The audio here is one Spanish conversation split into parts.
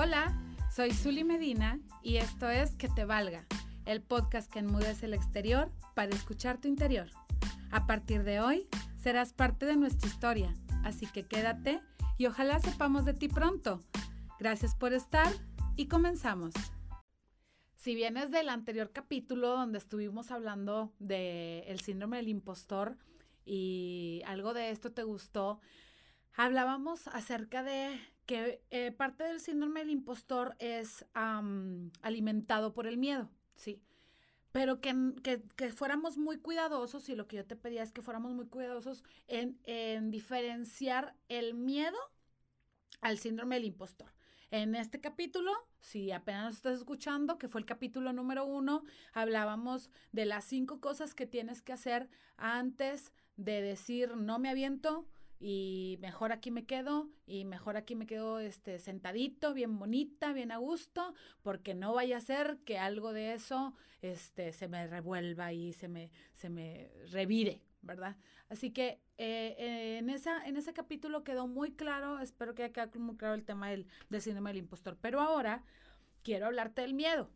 Hola, soy Zuli Medina y esto es Que te valga, el podcast que enmudece el exterior para escuchar tu interior. A partir de hoy serás parte de nuestra historia, así que quédate y ojalá sepamos de ti pronto. Gracias por estar y comenzamos. Si vienes del anterior capítulo donde estuvimos hablando del síndrome del impostor y algo de esto te gustó, hablábamos acerca de que eh, parte del síndrome del impostor es alimentado por el miedo, ¿sí? Pero que, que, fuéramos muy cuidadosos, y lo que yo te pedía es que fuéramos muy cuidadosos en, en diferenciar el miedo al síndrome del impostor. En este capítulo, si apenas nos estás escuchando, que fue el capítulo número uno, hablábamos de las cinco cosas que tienes que hacer antes de decir no me aviento, y mejor aquí me quedo y mejor aquí me quedo este sentadito, bien bonita, bien a gusto, porque no vaya a ser que algo de eso este se me revuelva y se me se me revire, ¿verdad? Así que eh, en, esa, en ese capítulo quedó muy claro, espero que haya quedado muy claro el tema del, del síndrome del impostor, pero ahora quiero hablarte del miedo.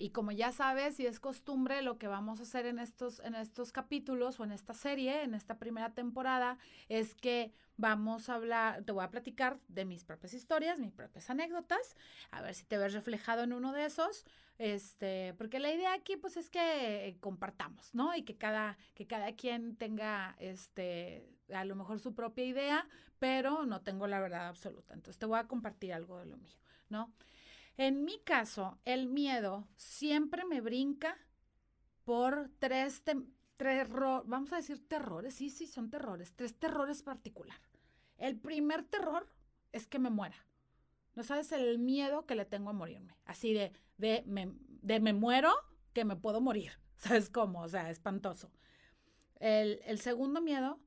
Y como ya sabes, y es costumbre, lo que vamos a hacer en estos, en estos capítulos o en esta serie, en esta primera temporada, es que vamos a hablar, te voy a platicar de mis propias historias, mis propias anécdotas, a ver si te ves reflejado en uno de esos, este, porque la idea aquí pues es que compartamos, ¿no? Y que cada, que cada quien tenga, este, a lo mejor su propia idea, pero no tengo la verdad absoluta. Entonces te voy a compartir algo de lo mío, ¿no? En mi caso, el miedo siempre me brinca por tres, vamos a decir terrores, sí, sí, son terrores, tres terrores particular. El primer terror es que me muera. No sabes el miedo que le tengo a morirme. Así de, de, me, de me muero, que me puedo morir. ¿Sabes cómo? O sea, espantoso. El, el segundo miedo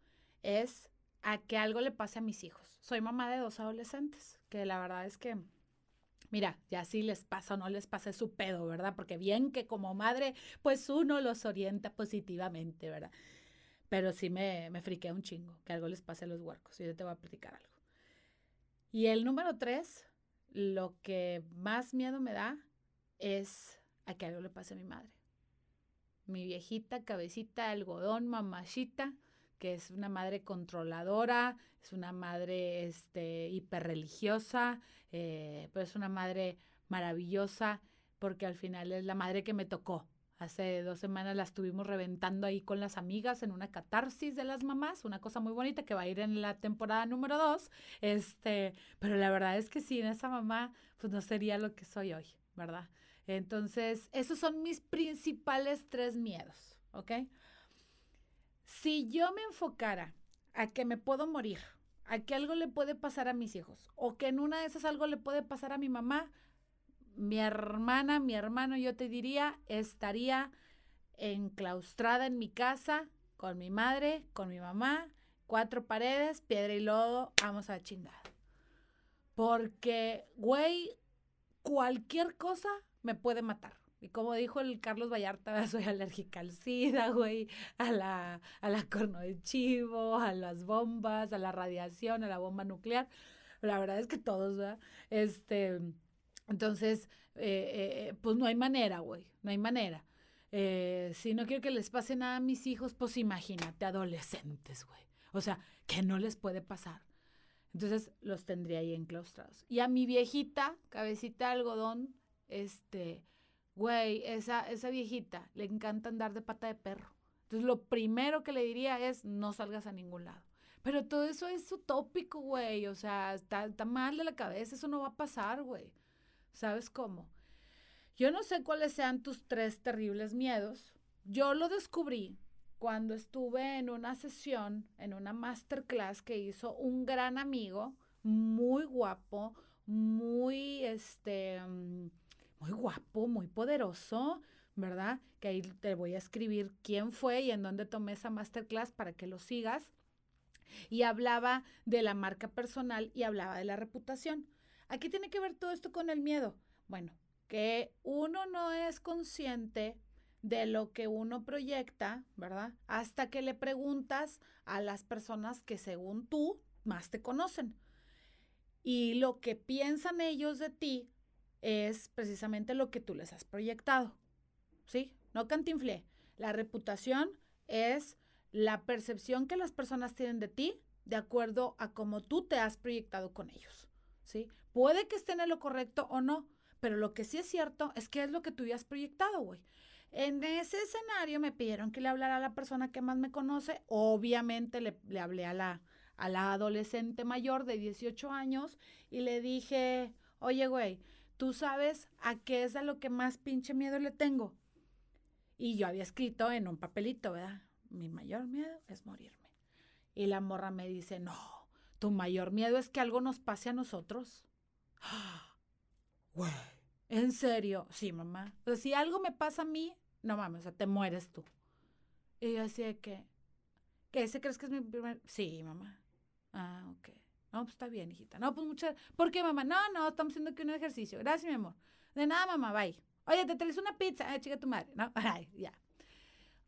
es a que algo le pase a mis hijos. Soy mamá de dos adolescentes, que la verdad es que Mira, ya si les pasa o no les pasa su pedo, ¿verdad? Porque bien que como madre, pues uno los orienta positivamente, ¿verdad? Pero sí me, me friquea un chingo que algo les pase a los huercos. Yo te voy a platicar algo. Y el número tres, lo que más miedo me da es a que algo le pase a mi madre. Mi viejita, cabecita, algodón, mamachita, que es una madre controladora, es una madre este, hiperreligiosa, eh, pero es una madre maravillosa porque al final es la madre que me tocó. Hace dos semanas la estuvimos reventando ahí con las amigas en una catarsis de las mamás, una cosa muy bonita que va a ir en la temporada número dos. Este, pero la verdad es que sin esa mamá, pues no sería lo que soy hoy, ¿verdad? Entonces, esos son mis principales tres miedos, ¿ok? Si yo me enfocara a que me puedo morir, a que algo le puede pasar a mis hijos, o que en una de esas algo le puede pasar a mi mamá, mi hermana, mi hermano, yo te diría, estaría enclaustrada en mi casa con mi madre, con mi mamá, cuatro paredes, piedra y lodo, vamos a chingar. Porque, güey, cualquier cosa me puede matar. Y como dijo el Carlos Vallarta, soy alérgica al SIDA, güey, a la, a la corno de chivo, a las bombas, a la radiación, a la bomba nuclear. La verdad es que todos, ¿verdad? Este, entonces, eh, eh, pues no hay manera, güey, no hay manera. Eh, si no quiero que les pase nada a mis hijos, pues imagínate, adolescentes, güey. O sea, que no les puede pasar. Entonces los tendría ahí enclaustrados. Y a mi viejita, cabecita de algodón, este, güey, esa, esa viejita le encanta andar de pata de perro. Entonces, lo primero que le diría es, no salgas a ningún lado. Pero todo eso es utópico, güey. O sea, está, está mal de la cabeza. Eso no va a pasar, güey. ¿Sabes cómo? Yo no sé cuáles sean tus tres terribles miedos. Yo lo descubrí cuando estuve en una sesión, en una masterclass que hizo un gran amigo, muy guapo, muy, este, mm, muy guapo, muy poderoso, ¿verdad? Que ahí te voy a escribir quién fue y en dónde tomé esa masterclass para que lo sigas. Y hablaba de la marca personal y hablaba de la reputación. Aquí tiene que ver todo esto con el miedo. Bueno, que uno no es consciente de lo que uno proyecta, ¿verdad? Hasta que le preguntas a las personas que según tú más te conocen. Y lo que piensan ellos de ti es precisamente lo que tú les has proyectado. ¿Sí? No cantinflé. La reputación es la percepción que las personas tienen de ti de acuerdo a cómo tú te has proyectado con ellos. ¿Sí? Puede que estén en lo correcto o no, pero lo que sí es cierto es que es lo que tú ya has proyectado, güey. En ese escenario me pidieron que le hablara a la persona que más me conoce. Obviamente le, le hablé a la, a la adolescente mayor de 18 años y le dije, oye, güey, tú sabes a qué es a lo que más pinche miedo le tengo. Y yo había escrito en un papelito, ¿verdad? Mi mayor miedo es morirme. Y la morra me dice, no, tu mayor miedo es que algo nos pase a nosotros. ¿En serio? Sí, mamá. O sea, si algo me pasa a mí, no mames, o sea, te mueres tú. Y yo así de que, ¿qué? ¿Ese crees que es mi primer? Sí, mamá. Ah, ok. No, pues está bien, hijita. No, pues muchas. ¿Por qué, mamá? No, no, estamos haciendo aquí un ejercicio. Gracias, mi amor. De nada, mamá, bye. Oye, te traes una pizza. Ay, chica tu madre. No, ay, ya.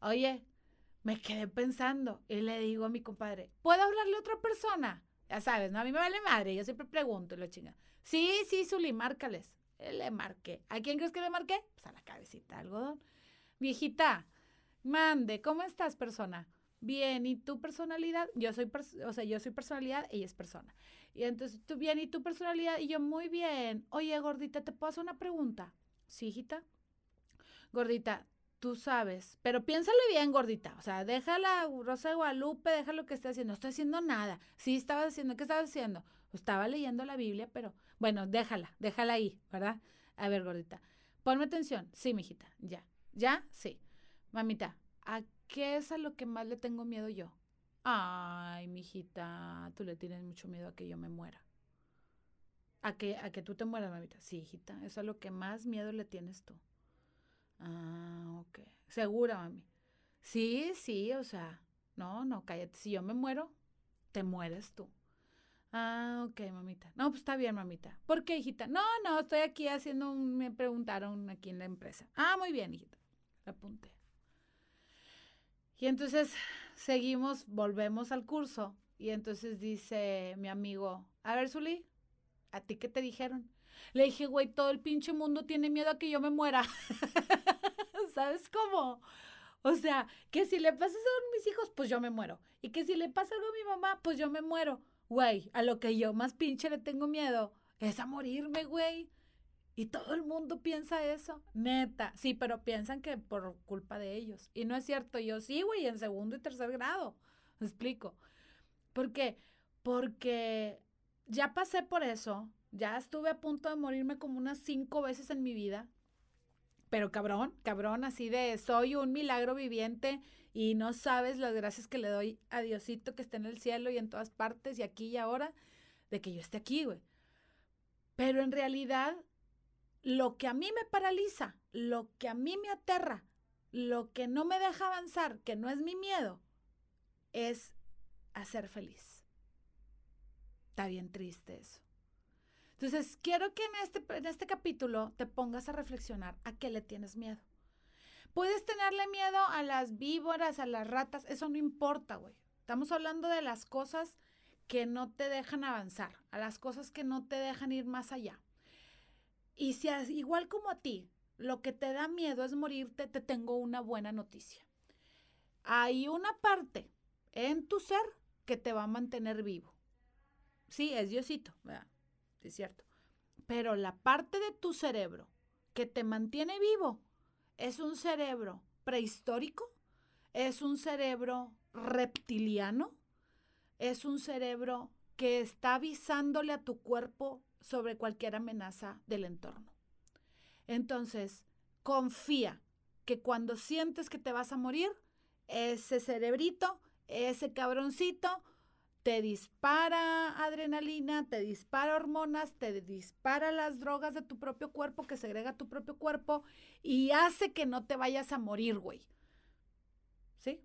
Oye, me quedé pensando y le digo a mi compadre, ¿puedo hablarle a otra persona? Ya sabes, ¿no? A mí me vale madre. Yo siempre pregunto y lo chinga. Sí, sí, Zuli, márcales. Le marqué. ¿A quién crees que le marqué? Pues a la cabecita de algodón. Viejita, mande, ¿cómo estás, persona? Bien, ¿y tu personalidad? Yo soy, o sea, yo soy personalidad, ella es persona. Y entonces, tú bien, ¿y tu personalidad? Y yo, muy bien. Oye, gordita, ¿te puedo hacer una pregunta? Sí, hijita. Gordita, tú sabes, pero piénsale bien, gordita. O sea, déjala, Rosa de Guadalupe, deja lo que esté haciendo. No estoy haciendo nada. Sí, estaba haciendo, ¿qué estaba haciendo? Estaba leyendo la Biblia, pero bueno, déjala, déjala ahí, ¿verdad? A ver, gordita, ponme atención. Sí, mijita, ya. ¿Ya? Sí. Mamita, ¿a qué es a lo que más le tengo miedo yo? Ay, mijita, tú le tienes mucho miedo a que yo me muera. ¿A que, a que tú te mueras, mamita? Sí, hijita, eso es a lo que más miedo le tienes tú. Ah, ok. ¿Segura, mami? Sí, sí, o sea, no, no, cállate. Si yo me muero, te mueres tú. Ah, ok, mamita. No, pues está bien, mamita. ¿Por qué, hijita? No, no, estoy aquí haciendo un, me preguntaron aquí en la empresa. Ah, muy bien, hijita apunté. Y entonces seguimos, volvemos al curso. Y entonces dice mi amigo, a ver, Zuli, ¿a ti qué te dijeron? Le dije, güey, todo el pinche mundo tiene miedo a que yo me muera. ¿Sabes cómo? O sea, que si le pasa algo a mis hijos, pues yo me muero. Y que si le pasa algo a mi mamá, pues yo me muero. Güey, a lo que yo más pinche le tengo miedo es a morirme, güey. Y todo el mundo piensa eso, neta. Sí, pero piensan que por culpa de ellos. Y no es cierto, yo sí, güey, en segundo y tercer grado. ¿Me explico? ¿Por qué? Porque ya pasé por eso, ya estuve a punto de morirme como unas cinco veces en mi vida. Pero cabrón, cabrón, así de soy un milagro viviente y no sabes las gracias que le doy a Diosito que está en el cielo y en todas partes y aquí y ahora de que yo esté aquí, güey. Pero en realidad lo que a mí me paraliza, lo que a mí me aterra, lo que no me deja avanzar, que no es mi miedo, es hacer feliz. Está bien triste eso. Entonces, quiero que en este, en este capítulo te pongas a reflexionar a qué le tienes miedo. Puedes tenerle miedo a las víboras, a las ratas, eso no importa, güey. Estamos hablando de las cosas que no te dejan avanzar, a las cosas que no te dejan ir más allá. Y si igual como a ti, lo que te da miedo es morirte, te tengo una buena noticia. Hay una parte en tu ser que te va a mantener vivo. Sí, es Diosito, ¿verdad? Es cierto. Pero la parte de tu cerebro que te mantiene vivo es un cerebro prehistórico, es un cerebro reptiliano, es un cerebro que está avisándole a tu cuerpo sobre cualquier amenaza del entorno. Entonces, confía que cuando sientes que te vas a morir, ese cerebrito, ese cabroncito, te dispara adrenalina, te dispara hormonas, te dispara las drogas de tu propio cuerpo que segrega tu propio cuerpo y hace que no te vayas a morir, güey. ¿Sí?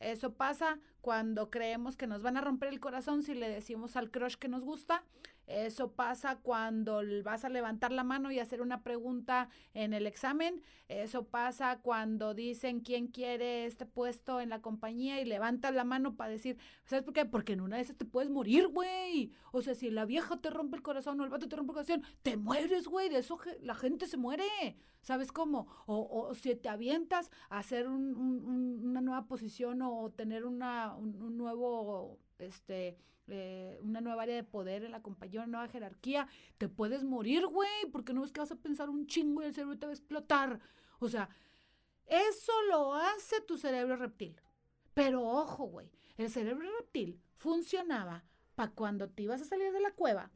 Eso pasa cuando creemos que nos van a romper el corazón si le decimos al crush que nos gusta. Eso pasa cuando vas a levantar la mano y hacer una pregunta en el examen. Eso pasa cuando dicen quién quiere este puesto en la compañía y levantas la mano para decir, ¿sabes por qué? Porque en una de esas te puedes morir, güey. O sea, si la vieja te rompe el corazón o el vato te rompe el corazón, te mueres, güey. De eso la gente se muere. ¿Sabes cómo? O, si te avientas a hacer una nueva posición o tener una, un nuevo, este, eh, una nueva área de poder en la compañía, una nueva jerarquía, te puedes morir, güey, porque no ves que vas a pensar un chingo y el cerebro te va a explotar. O sea, eso lo hace tu cerebro reptil. Pero ojo, güey, el cerebro reptil funcionaba para cuando te ibas a salir de la cueva,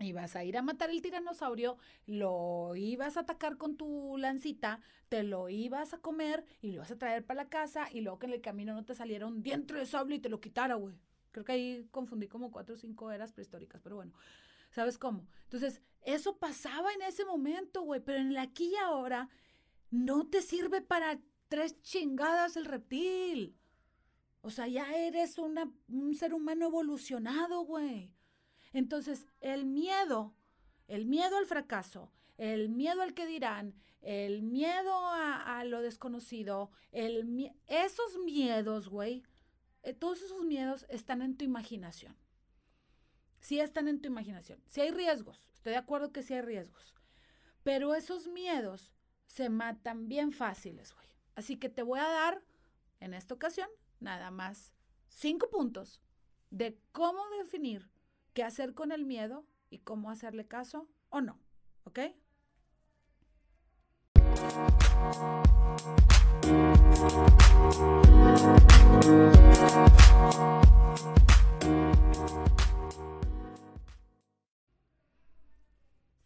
ibas a ir a matar el tiranosaurio, lo ibas a atacar con tu lancita, te lo ibas a comer y lo ibas a traer para la casa y luego que en el camino no te saliera un diente de sable y te lo quitara, güey. Creo que ahí confundí como cuatro o cinco eras prehistóricas, pero bueno, ¿sabes cómo? Entonces, eso pasaba en ese momento, güey, pero en el aquí y ahora no te sirve para tres chingadas el reptil. O sea, ya eres una, un ser humano evolucionado, güey. Entonces, el miedo, el miedo al fracaso, el miedo al que dirán, el miedo a, a lo desconocido, el, esos miedos, güey, eh, todos esos miedos están en tu imaginación. Sí están en tu imaginación. Si hay riesgos, estoy de acuerdo que sí hay riesgos. Pero esos miedos se matan bien fáciles, güey. Así que te voy a dar, en esta ocasión, nada más cinco puntos de cómo definir qué hacer con el miedo y cómo hacerle caso o no. ¿Ok?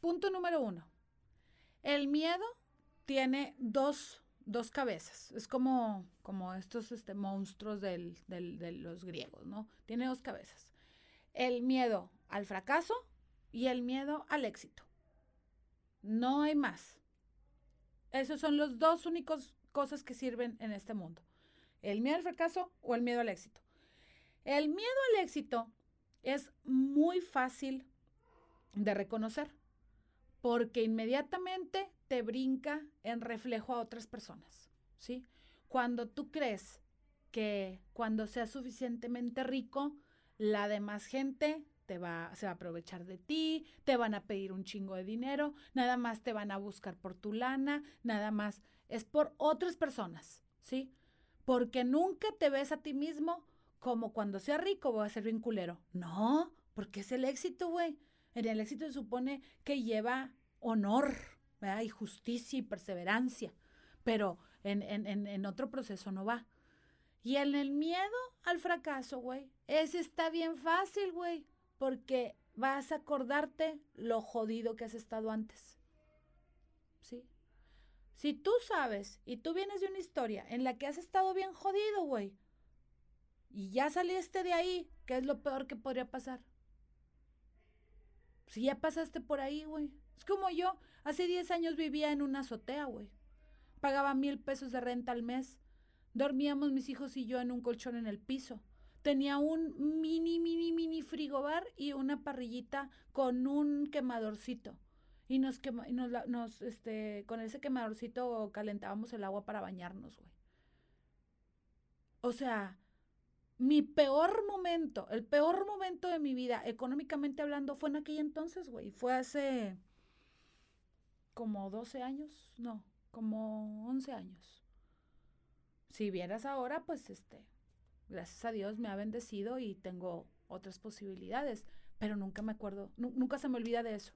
Punto número uno. El miedo tiene dos, cabezas. Es como, como estos este, monstruos de los griegos, ¿no? Tiene dos cabezas. El miedo al fracaso y el miedo al éxito. No hay más. Esos son los dos únicos cosas que sirven en este mundo. El miedo al fracaso o el miedo al éxito. El miedo al éxito es muy fácil de reconocer porque inmediatamente te brinca en reflejo a otras personas, ¿sí? Cuando tú crees que cuando seas suficientemente rico, la demás gente te va, se va a aprovechar de ti, te van a pedir un chingo de dinero, nada más te van a buscar por tu lana, nada más es por otras personas, ¿sí? Porque nunca te ves a ti mismo como cuando sea rico voy a ser bien culero. No, porque es el éxito, güey. En el éxito se supone que lleva honor, ¿verdad? y justicia y perseverancia, pero en, en, en otro proceso no va. Y en el miedo al fracaso, güey, ese está bien fácil, güey, porque vas a acordarte lo jodido que has estado antes. ¿Sí? Si tú sabes y tú vienes de una historia en la que has estado bien jodido, güey, y ya saliste de ahí, ¿qué es lo peor que podría pasar? Si ya pasaste por ahí, güey. Es como yo, hace 10 años vivía en una azotea, güey. Pagaba mil pesos de renta al mes. Dormíamos mis hijos y yo en un colchón en el piso. Tenía un mini, mini, mini frigobar y una parrillita con un quemadorcito y nos, quema, y nos, nos, este, con ese quemadorcito calentábamos el agua para bañarnos, güey. O sea, mi peor momento, el peor momento de mi vida, económicamente hablando, fue en aquel entonces, güey. Fue hace como 12 años, no, como 11 años. Si vieras ahora, pues este, gracias a Dios me ha bendecido y tengo otras posibilidades, pero nunca me acuerdo, nunca se me olvida de eso.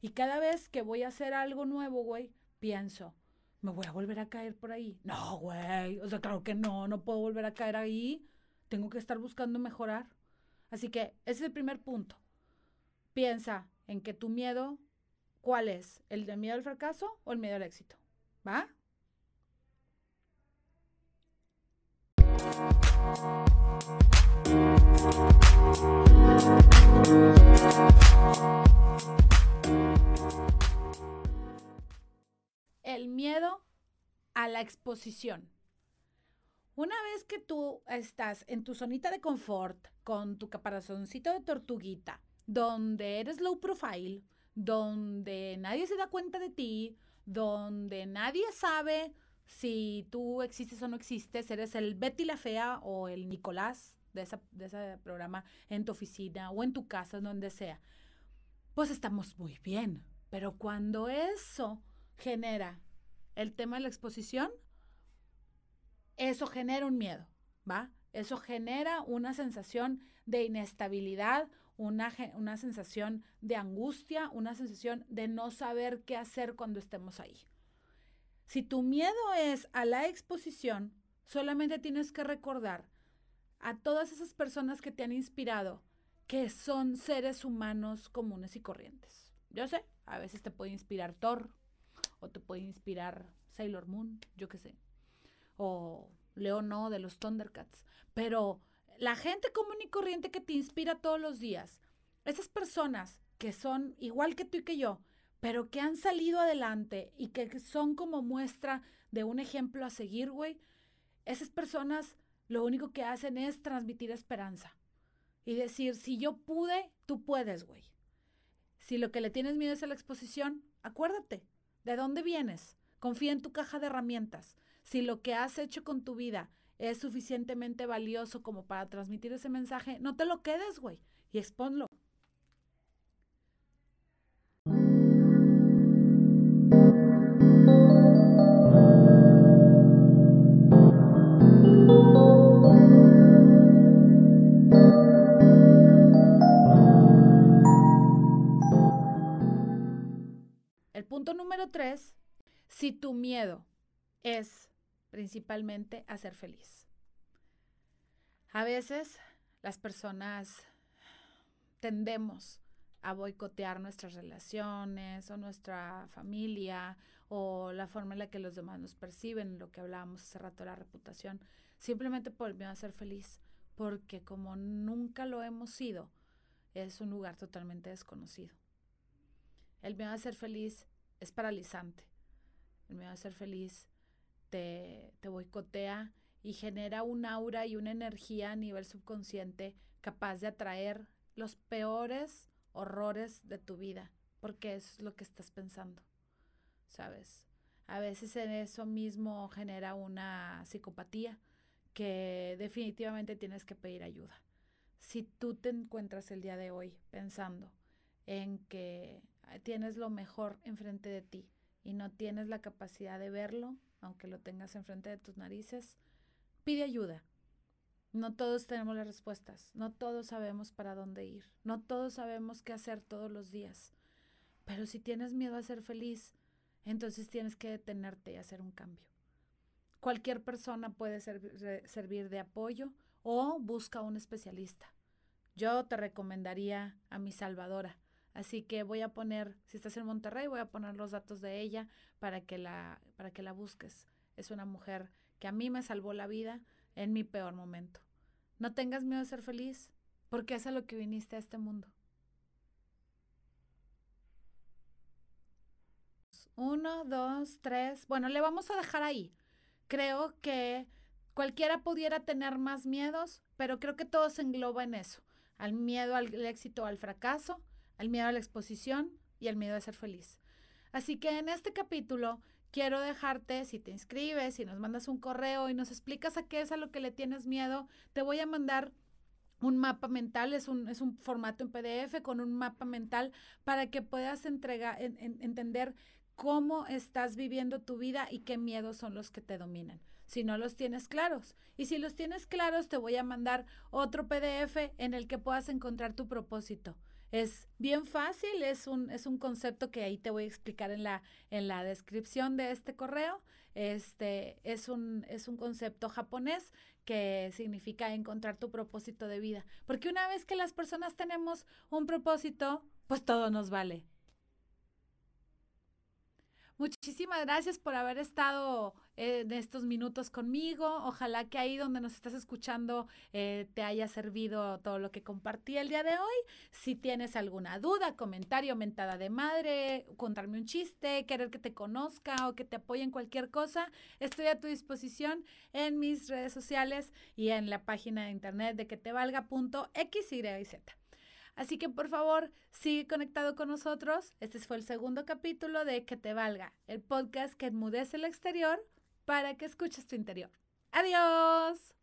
Y cada vez que voy a hacer algo nuevo, güey, pienso, ¿me voy a volver a caer por ahí? No, güey. O sea, claro que no, no puedo volver a caer ahí. Tengo que estar buscando mejorar. Así que ese es el primer punto. Piensa en que tu miedo, ¿cuál es? ¿El de miedo al fracaso o el miedo al éxito? ¿Va? Exposición. Una vez que tú estás en tu zonita de confort, con tu caparazoncito de tortuguita, donde eres low profile, donde nadie se da cuenta de ti, donde nadie sabe si tú existes o no existes, eres el Betty la Fea o el Nicolás de, de ese programa en tu oficina o en tu casa, donde sea, pues estamos muy bien. Pero cuando eso genera el tema de la exposición, eso genera un miedo, ¿va? Eso genera una sensación de inestabilidad, una, una, sensación de angustia, una sensación de no saber qué hacer cuando estemos ahí. Si tu miedo es a la exposición, solamente tienes que recordar a todas esas personas que te han inspirado que son seres humanos comunes y corrientes. Yo sé, a veces te puede inspirar Thor o te puede inspirar Sailor Moon, yo qué sé, o Leono de los Thundercats, pero la gente común y corriente que te inspira todos los días, esas personas que son igual que tú y que yo, pero que han salido adelante y que son como muestra de un ejemplo a seguir, güey, esas personas lo único que hacen es transmitir esperanza y decir, si yo pude, tú puedes, güey. Si lo que le tienes miedo es a la exposición, acuérdate, ¿de dónde vienes? Confía en tu caja de herramientas. Si lo que has hecho con tu vida es suficientemente valioso como para transmitir ese mensaje, no te lo quedes, güey, y exponlo. Si tu miedo es principalmente a ser feliz. A veces las personas tendemos a boicotear nuestras relaciones o nuestra familia o la forma en la que los demás nos perciben, lo que hablábamos hace rato la reputación, simplemente por el miedo a ser feliz, porque como nunca lo hemos sido, es un lugar totalmente desconocido. El miedo a ser feliz es paralizante. El miedo a ser feliz te, te boicotea y genera un aura y una energía a nivel subconsciente capaz de atraer los peores horrores de tu vida, porque es lo que estás pensando, ¿sabes? A veces en eso mismo genera una psicopatía que definitivamente tienes que pedir ayuda. Si tú te encuentras el día de hoy pensando en que tienes lo mejor enfrente de ti y no tienes la capacidad de verlo, aunque lo tengas enfrente de tus narices, pide ayuda. No todos tenemos las respuestas, no todos sabemos para dónde ir, no todos sabemos qué hacer todos los días. Pero si tienes miedo a ser feliz, entonces tienes que detenerte y hacer un cambio. Cualquier persona puede servir de apoyo o busca un especialista. Yo te recomendaría a mi salvadora, Así que voy a poner, si estás en Monterrey, voy a poner los datos de ella para que la, para que la busques. Es una mujer que a mí me salvó la vida en mi peor momento. No tengas miedo de ser feliz, porque es a lo que viniste a este mundo. Uno, dos, tres. Bueno, le vamos a dejar ahí. Creo que cualquiera pudiera tener más miedos, pero creo que todo se engloba en eso. Al miedo al éxito al fracaso, al miedo a la exposición y al miedo a ser feliz. Así que en este capítulo quiero dejarte, si te inscribes, si nos mandas un correo y nos explicas a qué es a lo que le tienes miedo, te voy a mandar un mapa mental, es un, formato en PDF con un mapa mental para que puedas entender cómo estás viviendo tu vida y qué miedos son los que te dominan si no los tienes claros. Y si los tienes claros, te voy a mandar otro PDF en el que puedas encontrar tu propósito. Es bien fácil, es un, es un concepto que ahí te voy a explicar en la, en la descripción de este correo. Este es un, es un concepto japonés que significa encontrar tu propósito de vida. Porque una vez que las personas tenemos un propósito, pues todo nos vale. Muchísimas gracias por haber estado eh, en estos minutos conmigo. Ojalá que ahí donde nos estás escuchando eh, te haya servido todo lo que compartí el día de hoy. Si tienes alguna duda, comentario, mentada de madre, contarme un chiste, querer que te conozca o que te apoye en cualquier cosa, estoy a tu disposición en mis redes sociales y en la página de internet de que te z. Así que por favor, sigue conectado con nosotros. Este fue el segundo capítulo de Que te valga, el podcast que enmudece el exterior para que escuches tu interior. Adiós.